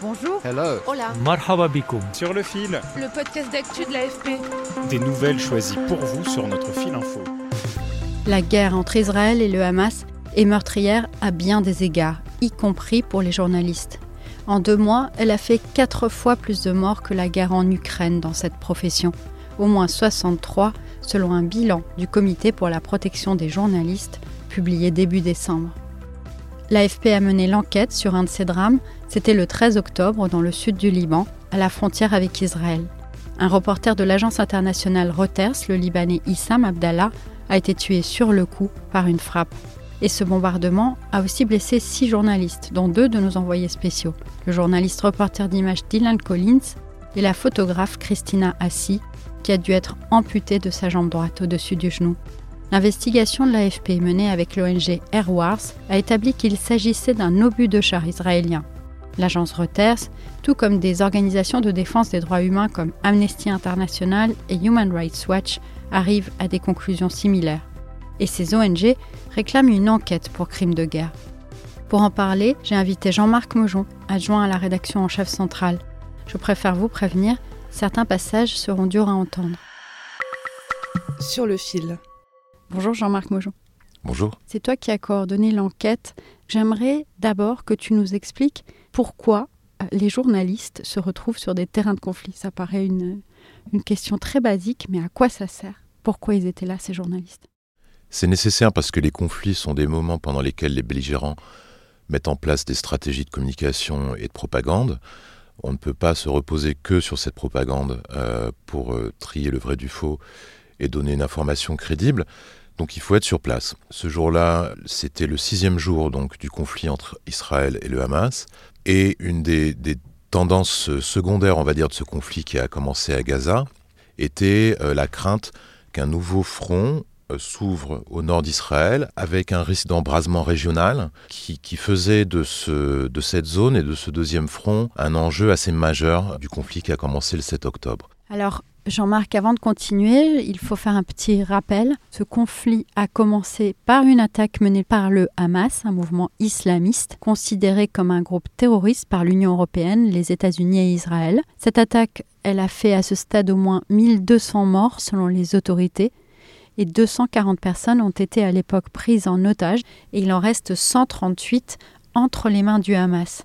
Bonjour. Hello. Hola. Marhaba bikoum. Sur le fil, Le podcast d'actu de l'AFP. des nouvelles choisies pour vous sur notre fil info. La guerre entre Israël et le Hamas est meurtrière à bien des égards, y compris pour les journalistes. En deux mois, elle a fait quatre fois plus de morts que la guerre en Ukraine dans cette profession. Au moins 63, selon un bilan du Comité pour la protection des journalistes, publié début décembre. L'AFP a mené l'enquête sur un de ces drames. C'était le 13 octobre dans le sud du Liban, à la frontière avec Israël. Un reporter de l'agence internationale Reuters, le Libanais Issam Abdallah, a été tué sur le coup par une frappe. Et ce bombardement a aussi blessé six journalistes, dont deux de nos envoyés spéciaux, le journaliste reporter d'image Dylan Collins et la photographe Christina Assi, qui a dû être amputée de sa jambe droite au-dessus du genou. L'investigation de l'AFP menée avec l'ONG Air Wars a établi qu'il s'agissait d'un obus de char israélien. L'agence Reuters, tout comme des organisations de défense des droits humains comme Amnesty International et Human Rights Watch, arrivent à des conclusions similaires. Et ces ONG réclament une enquête pour crimes de guerre. Pour en parler, j'ai invité Jean-Marc Mojon, adjoint à la rédaction en chef centrale. Je préfère vous prévenir, certains passages seront durs à entendre. Sur le fil. Bonjour Jean-Marc Mojon. Bonjour. C'est toi qui as coordonné l'enquête. J'aimerais d'abord que tu nous expliques pourquoi euh, les journalistes se retrouvent sur des terrains de conflit. Ça paraît une, une question très basique, mais à quoi ça sert? Pourquoi ils étaient là, ces journalistes? C'est nécessaire parce que les conflits sont des moments pendant lesquels les belligérants mettent en place des stratégies de communication et de propagande. On ne peut pas se reposer que sur cette propagande euh, pour euh, trier le vrai du faux et donner une information crédible. Donc il faut être sur place. Ce jour-là, c'était le sixième jour donc du conflit entre Israël et le Hamas. Et une des, tendances secondaires, on va dire, de ce conflit qui a commencé à Gaza, était euh, la crainte qu'un nouveau front euh, s'ouvre au nord d'Israël avec un risque d'embrasement régional qui, faisait de, de cette zone et de ce deuxième front un enjeu assez majeur du conflit qui a commencé le 7 octobre. Alors, Jean-Marc, avant de continuer, il faut faire un petit rappel. Ce conflit a commencé par une attaque menée par le Hamas, un mouvement islamiste considéré comme un groupe terroriste par l'Union européenne, les États-Unis et Israël. Cette attaque, elle a fait à ce stade au moins 1200 morts selon les autorités et 240 personnes ont été à l'époque prises en otage et il en reste 138 entre les mains du Hamas.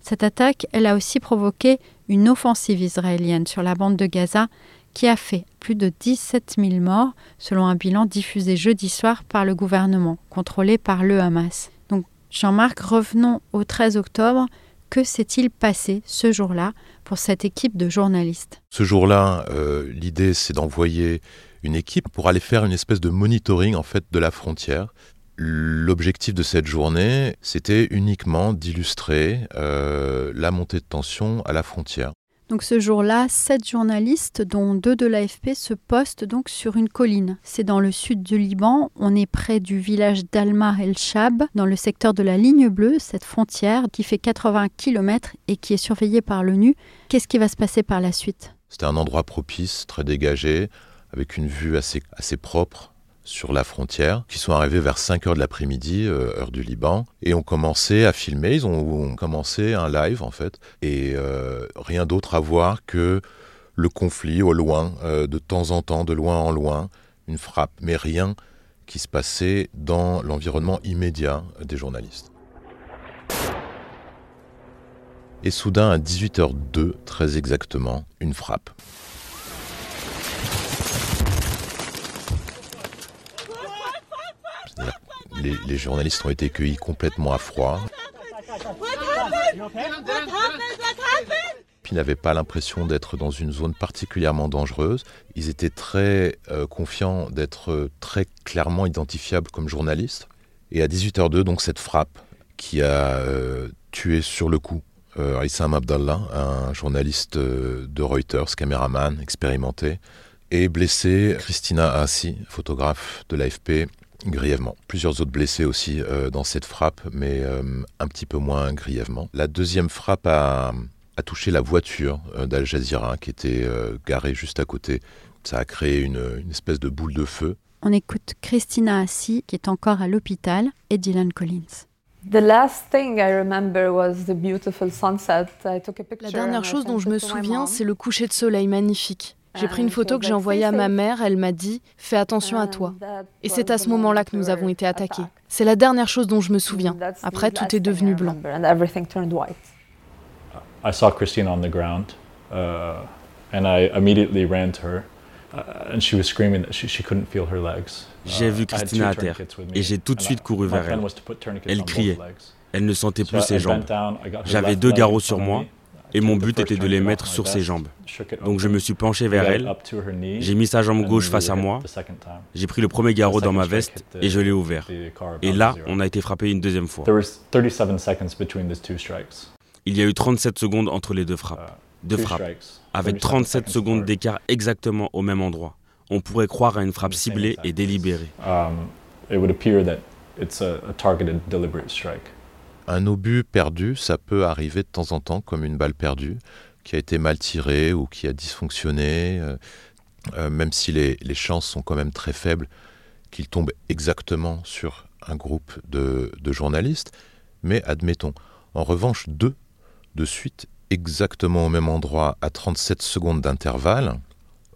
Cette attaque, elle a aussi provoqué une offensive israélienne sur la bande de Gaza qui a fait plus de 17 000 morts selon un bilan diffusé jeudi soir par le gouvernement, contrôlé par le Hamas. Donc Jean-Marc, revenons au 13 octobre. Que s'est-il passé ce jour-là pour cette équipe de journalistes? Ce jour-là, euh, l'idée c'est d'envoyer une équipe pour aller faire une espèce de monitoring en fait de la frontière. L'objectif de cette journée, c'était uniquement d'illustrer euh, la montée de tension à la frontière. Donc ce jour-là, sept journalistes, dont deux de l'AFP, se postent donc sur une colline. C'est dans le sud du Liban. On est près du village d'Alma el-Shab, dans le secteur de la ligne bleue, cette frontière qui fait 80 km et qui est surveillée par l'ONU. Qu'est-ce qui va se passer par la suite? C'était un endroit propice, très dégagé, avec une vue assez, assez propre sur la frontière, qui sont arrivés vers 5 heures de l'après-midi, euh, heure du Liban, et ont commencé à filmer. Ils ont, commencé un live, en fait, et euh, rien d'autre à voir que le conflit au loin, euh, de temps en temps, de loin en loin, une frappe, mais rien qui se passait dans l'environnement immédiat des journalistes. Et soudain, à 18h02, très exactement, une frappe. Les, journalistes ont été cueillis complètement à froid. Ils n'avaient pas l'impression d'être dans une zone particulièrement dangereuse. Ils étaient très euh, confiants d'être très clairement identifiables comme journalistes. Et à 18h02, donc cette frappe qui a euh, tué sur le coup euh, Issam Abdallah, un journaliste de Reuters, caméraman expérimenté, et blessé Christina Assi, photographe de l'AFP, grièvement. Plusieurs autres blessés aussi euh, dans cette frappe, mais euh, un petit peu moins grièvement. La deuxième frappe a, a touché la voiture euh, d'Al Jazeera qui était garée juste à côté. Ça a créé une, une, espèce de boule de feu. On écoute Christina Assi qui est encore à l'hôpital et Dylan Collins. La dernière chose dont je me souviens, c'est le coucher de soleil magnifique. J'ai pris une photo que j'ai envoyée à ma mère, elle m'a dit Fais attention à toi. Et c'est à ce moment-là que nous avons été attaqués. C'est la dernière chose dont je me souviens. Après, tout est devenu blanc. I saw Christine on the ground, uh, and I immediately ran to her. Uh, and she was screaming that she, she couldn't feel her legs. J'ai vu uh, Christina à terre et j'ai tout de suite couru vers elle. Elle criait. Elle ne sentait plus ses jambes. J'avais deux garrots sur moi et mon but était de les mettre sur ses jambes. Donc je me suis penché vers elle, j'ai mis sa jambe gauche face à moi, j'ai pris le premier garrot dans ma veste et je l'ai ouvert. Et là, on a été frappé une deuxième fois. Il y a eu 37 secondes entre les deux frappes. Deux frappes, avec 37 secondes d'écart exactement au même endroit. On pourrait croire à une frappe ciblée et délibérée. Un obus perdu, ça peut arriver de temps en temps comme une balle perdue, qui a été mal tirée ou qui a dysfonctionné, euh, euh, même si les, chances sont quand même très faibles qu'il tombe exactement sur un groupe de, journalistes. Mais admettons, en revanche, deux de suite exactement au même endroit à 37 secondes d'intervalle,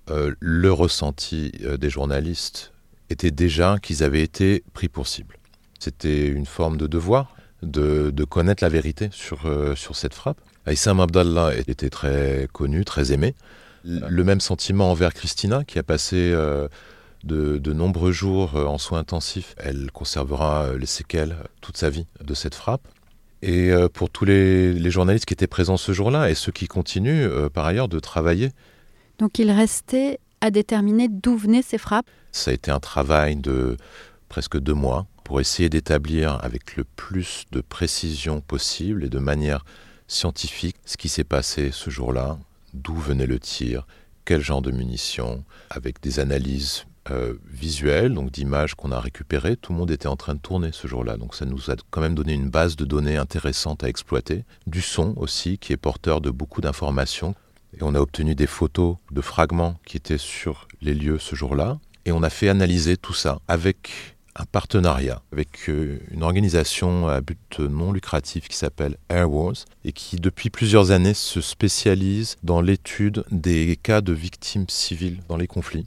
euh, le ressenti des journalistes était déjà qu'ils avaient été pris pour cible. C'était une forme de devoir de, connaître la vérité sur, euh, sur cette frappe. Aïssam Abdallah était très connu, très aimé. Le même sentiment envers Christina, qui a passé de, de, nombreux jours en soins intensifs. Elle conservera les séquelles toute sa vie de cette frappe. Et euh, pour tous les, journalistes qui étaient présents ce jour-là et ceux qui continuent euh, par ailleurs de travailler. Donc il restait à déterminer d'où venaient ces frappes Ça a été un travail de presque deux mois pour essayer d'établir avec le plus de précision possible et de manière scientifique ce qui s'est passé ce jour-là, d'où venait le tir, quel genre de munitions, avec des analyses euh, visuel, donc d'images qu'on a récupérées. Tout le monde était en train de tourner ce jour-là, donc ça nous a quand même donné une base de données intéressante à exploiter. Du son aussi, qui est porteur de beaucoup d'informations. Et on a obtenu des photos de fragments qui étaient sur les lieux ce jour-là. Et on a fait analyser tout ça avec un partenariat avec euh, une organisation à but non lucratif qui s'appelle Air Wars et qui depuis plusieurs années se spécialise dans l'étude des cas de victimes civiles dans les conflits.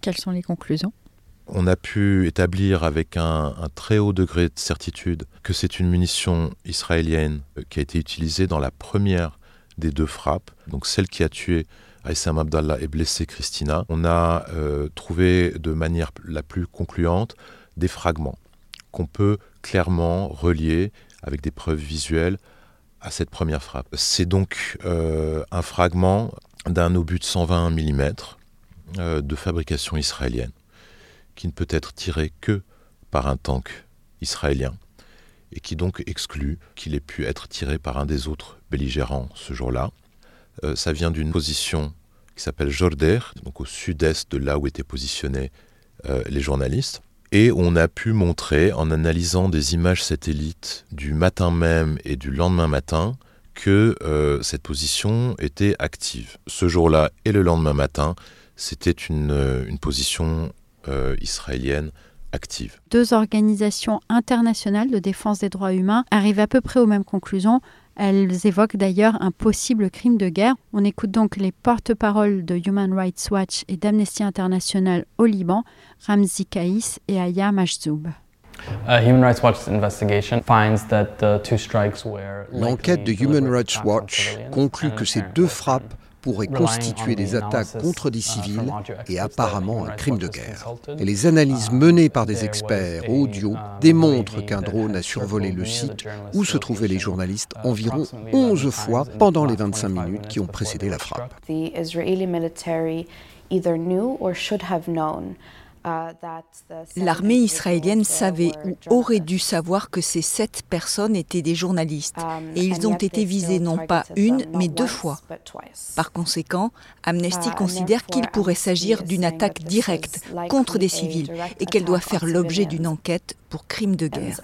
Quelles sont les conclusions? On a pu établir avec un, très haut degré de certitude que c'est une munition israélienne euh, qui a été utilisée dans la première des deux frappes, donc celle qui a tué Aïssam Abdallah et blessé Christina. On a euh, trouvé de manière la plus concluante des fragments qu'on peut clairement relier avec des preuves visuelles à cette première frappe. C'est donc euh, un fragment d'un obus de 120 mm euh, de fabrication israélienne, qui ne peut être tiré que par un tank israélien, et qui donc exclut qu'il ait pu être tiré par un des autres belligérants ce jour-là. Euh, ça vient d'une position qui s'appelle Jorder, donc au sud-est de là où étaient positionnés euh, les journalistes. Et on a pu montrer, en analysant des images satellites du matin même et du lendemain matin, que cette position était active. Ce jour-là et le lendemain matin, c'était une, euh, position euh, israélienne active. Deux organisations internationales de défense des droits humains arrivent à peu près aux mêmes conclusions. Elles évoquent d'ailleurs un possible crime de guerre. On écoute donc les porte-paroles de Human Rights Watch et d'Amnesty International au Liban, Ramzi Kaïs et Aya Majzoub. L'enquête de Human Rights Watch conclut que ces deux frappes pourrait constituer des attaques contre des uh, civils et apparemment un crime de guerre. Et les analyses uh, menées par des experts audio uh, démontrent qu'un drone a survolé le site où se trouvaient les journalistes environ 11 fois pendant les 25 minutes qui ont précédé la frappe. L'armée israélienne savait ou aurait dû savoir que ces sept personnes étaient des journalistes et ils ont été visés non pas une mais deux fois. Par conséquent, Amnesty considère qu'il pourrait s'agir d'une attaque directe contre des civils et qu'elle doit faire l'objet d'une enquête pour crime de guerre.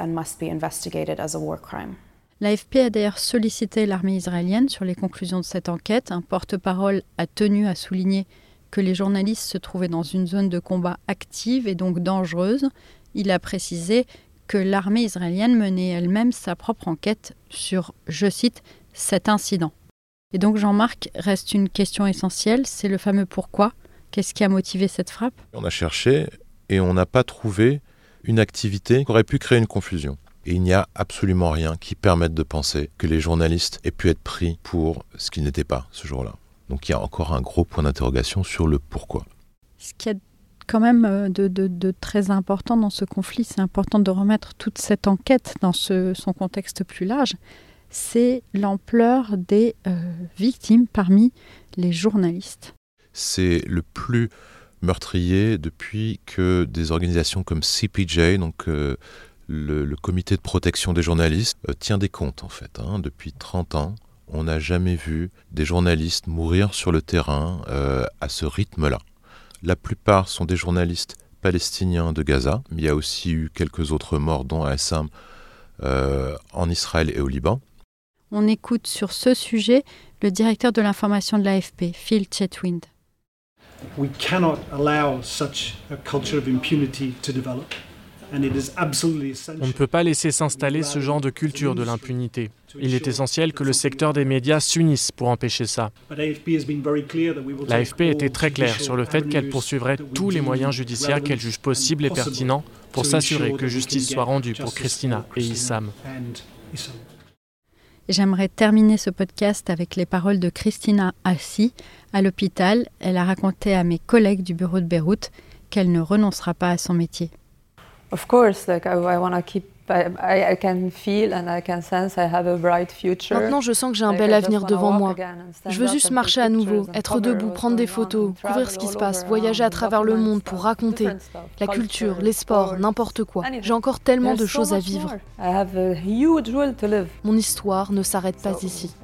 L'AFP a d'ailleurs sollicité l'armée israélienne sur les conclusions de cette enquête. Un porte-parole a tenu à souligner que les journalistes se trouvaient dans une zone de combat active et donc dangereuse. Il a précisé que l'armée israélienne menait elle-même sa propre enquête sur, je cite, cet incident. Et donc Jean-Marc reste une question essentielle, c'est le fameux pourquoi. Qu'est-ce qui a motivé cette frappe? On a cherché et on n'a pas trouvé une activité qui aurait pu créer une confusion. Et il n'y a absolument rien qui permette de penser que les journalistes aient pu être pris pour ce qu'ils n'étaient pas ce jour-là. Donc il y a encore un gros point d'interrogation sur le pourquoi. Ce qui est quand même euh, de, très important dans ce conflit, c'est important de remettre toute cette enquête dans son contexte plus large, c'est l'ampleur des euh, victimes parmi les journalistes. C'est le plus meurtrier depuis que des organisations comme CPJ, donc euh, le, comité de protection des journalistes, euh, tient des comptes en fait. Hein. Depuis 30 ans, on n'a jamais vu des journalistes mourir sur le terrain euh, à ce rythme-là. La plupart sont des journalistes palestiniens de Gaza, mais il y a aussi eu quelques autres morts, dont à Assam, en Israël et au Liban. On écoute sur ce sujet le directeur de l'information de l'AFP, Phil Chetwind. We cannot allow such a culture of impunity to develop. On ne peut pas laisser s'installer ce genre de culture de l'impunité. Il est essentiel que le secteur des médias s'unisse pour empêcher ça. L'AFP était très claire sur le fait qu'elle poursuivrait tous les moyens judiciaires qu'elle juge possibles et pertinents pour s'assurer que justice soit rendue pour Christina et Issam. J'aimerais terminer ce podcast avec les paroles de Christina Assi. À l'hôpital, elle a raconté à mes collègues du bureau de Beyrouth qu'elle ne renoncera pas à son métier. Of course, like I, I want to keep I, I can feel and I can sense I have a bright future. Maintenant, je sens que j'ai un bel avenir devant moi. Je veux juste marcher à nouveau, être debout, prendre des photos, couvrir ce qui se passe, voyager à travers le monde pour raconter la culture, les sports, n'importe quoi. J'ai encore tellement de choses à vivre. Mon histoire ne s'arrête pas ici.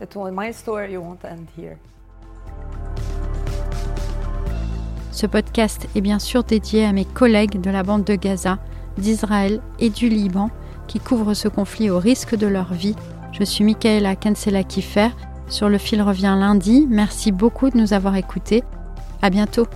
Ce podcast est bien sûr dédié à mes collègues de la bande de Gaza, d'Israël et du Liban qui couvrent ce conflit au risque de leur vie. Je suis Michaela Kansela-Kiffer. Sur le fil revient lundi. Merci beaucoup de nous avoir écoutés. À bientôt.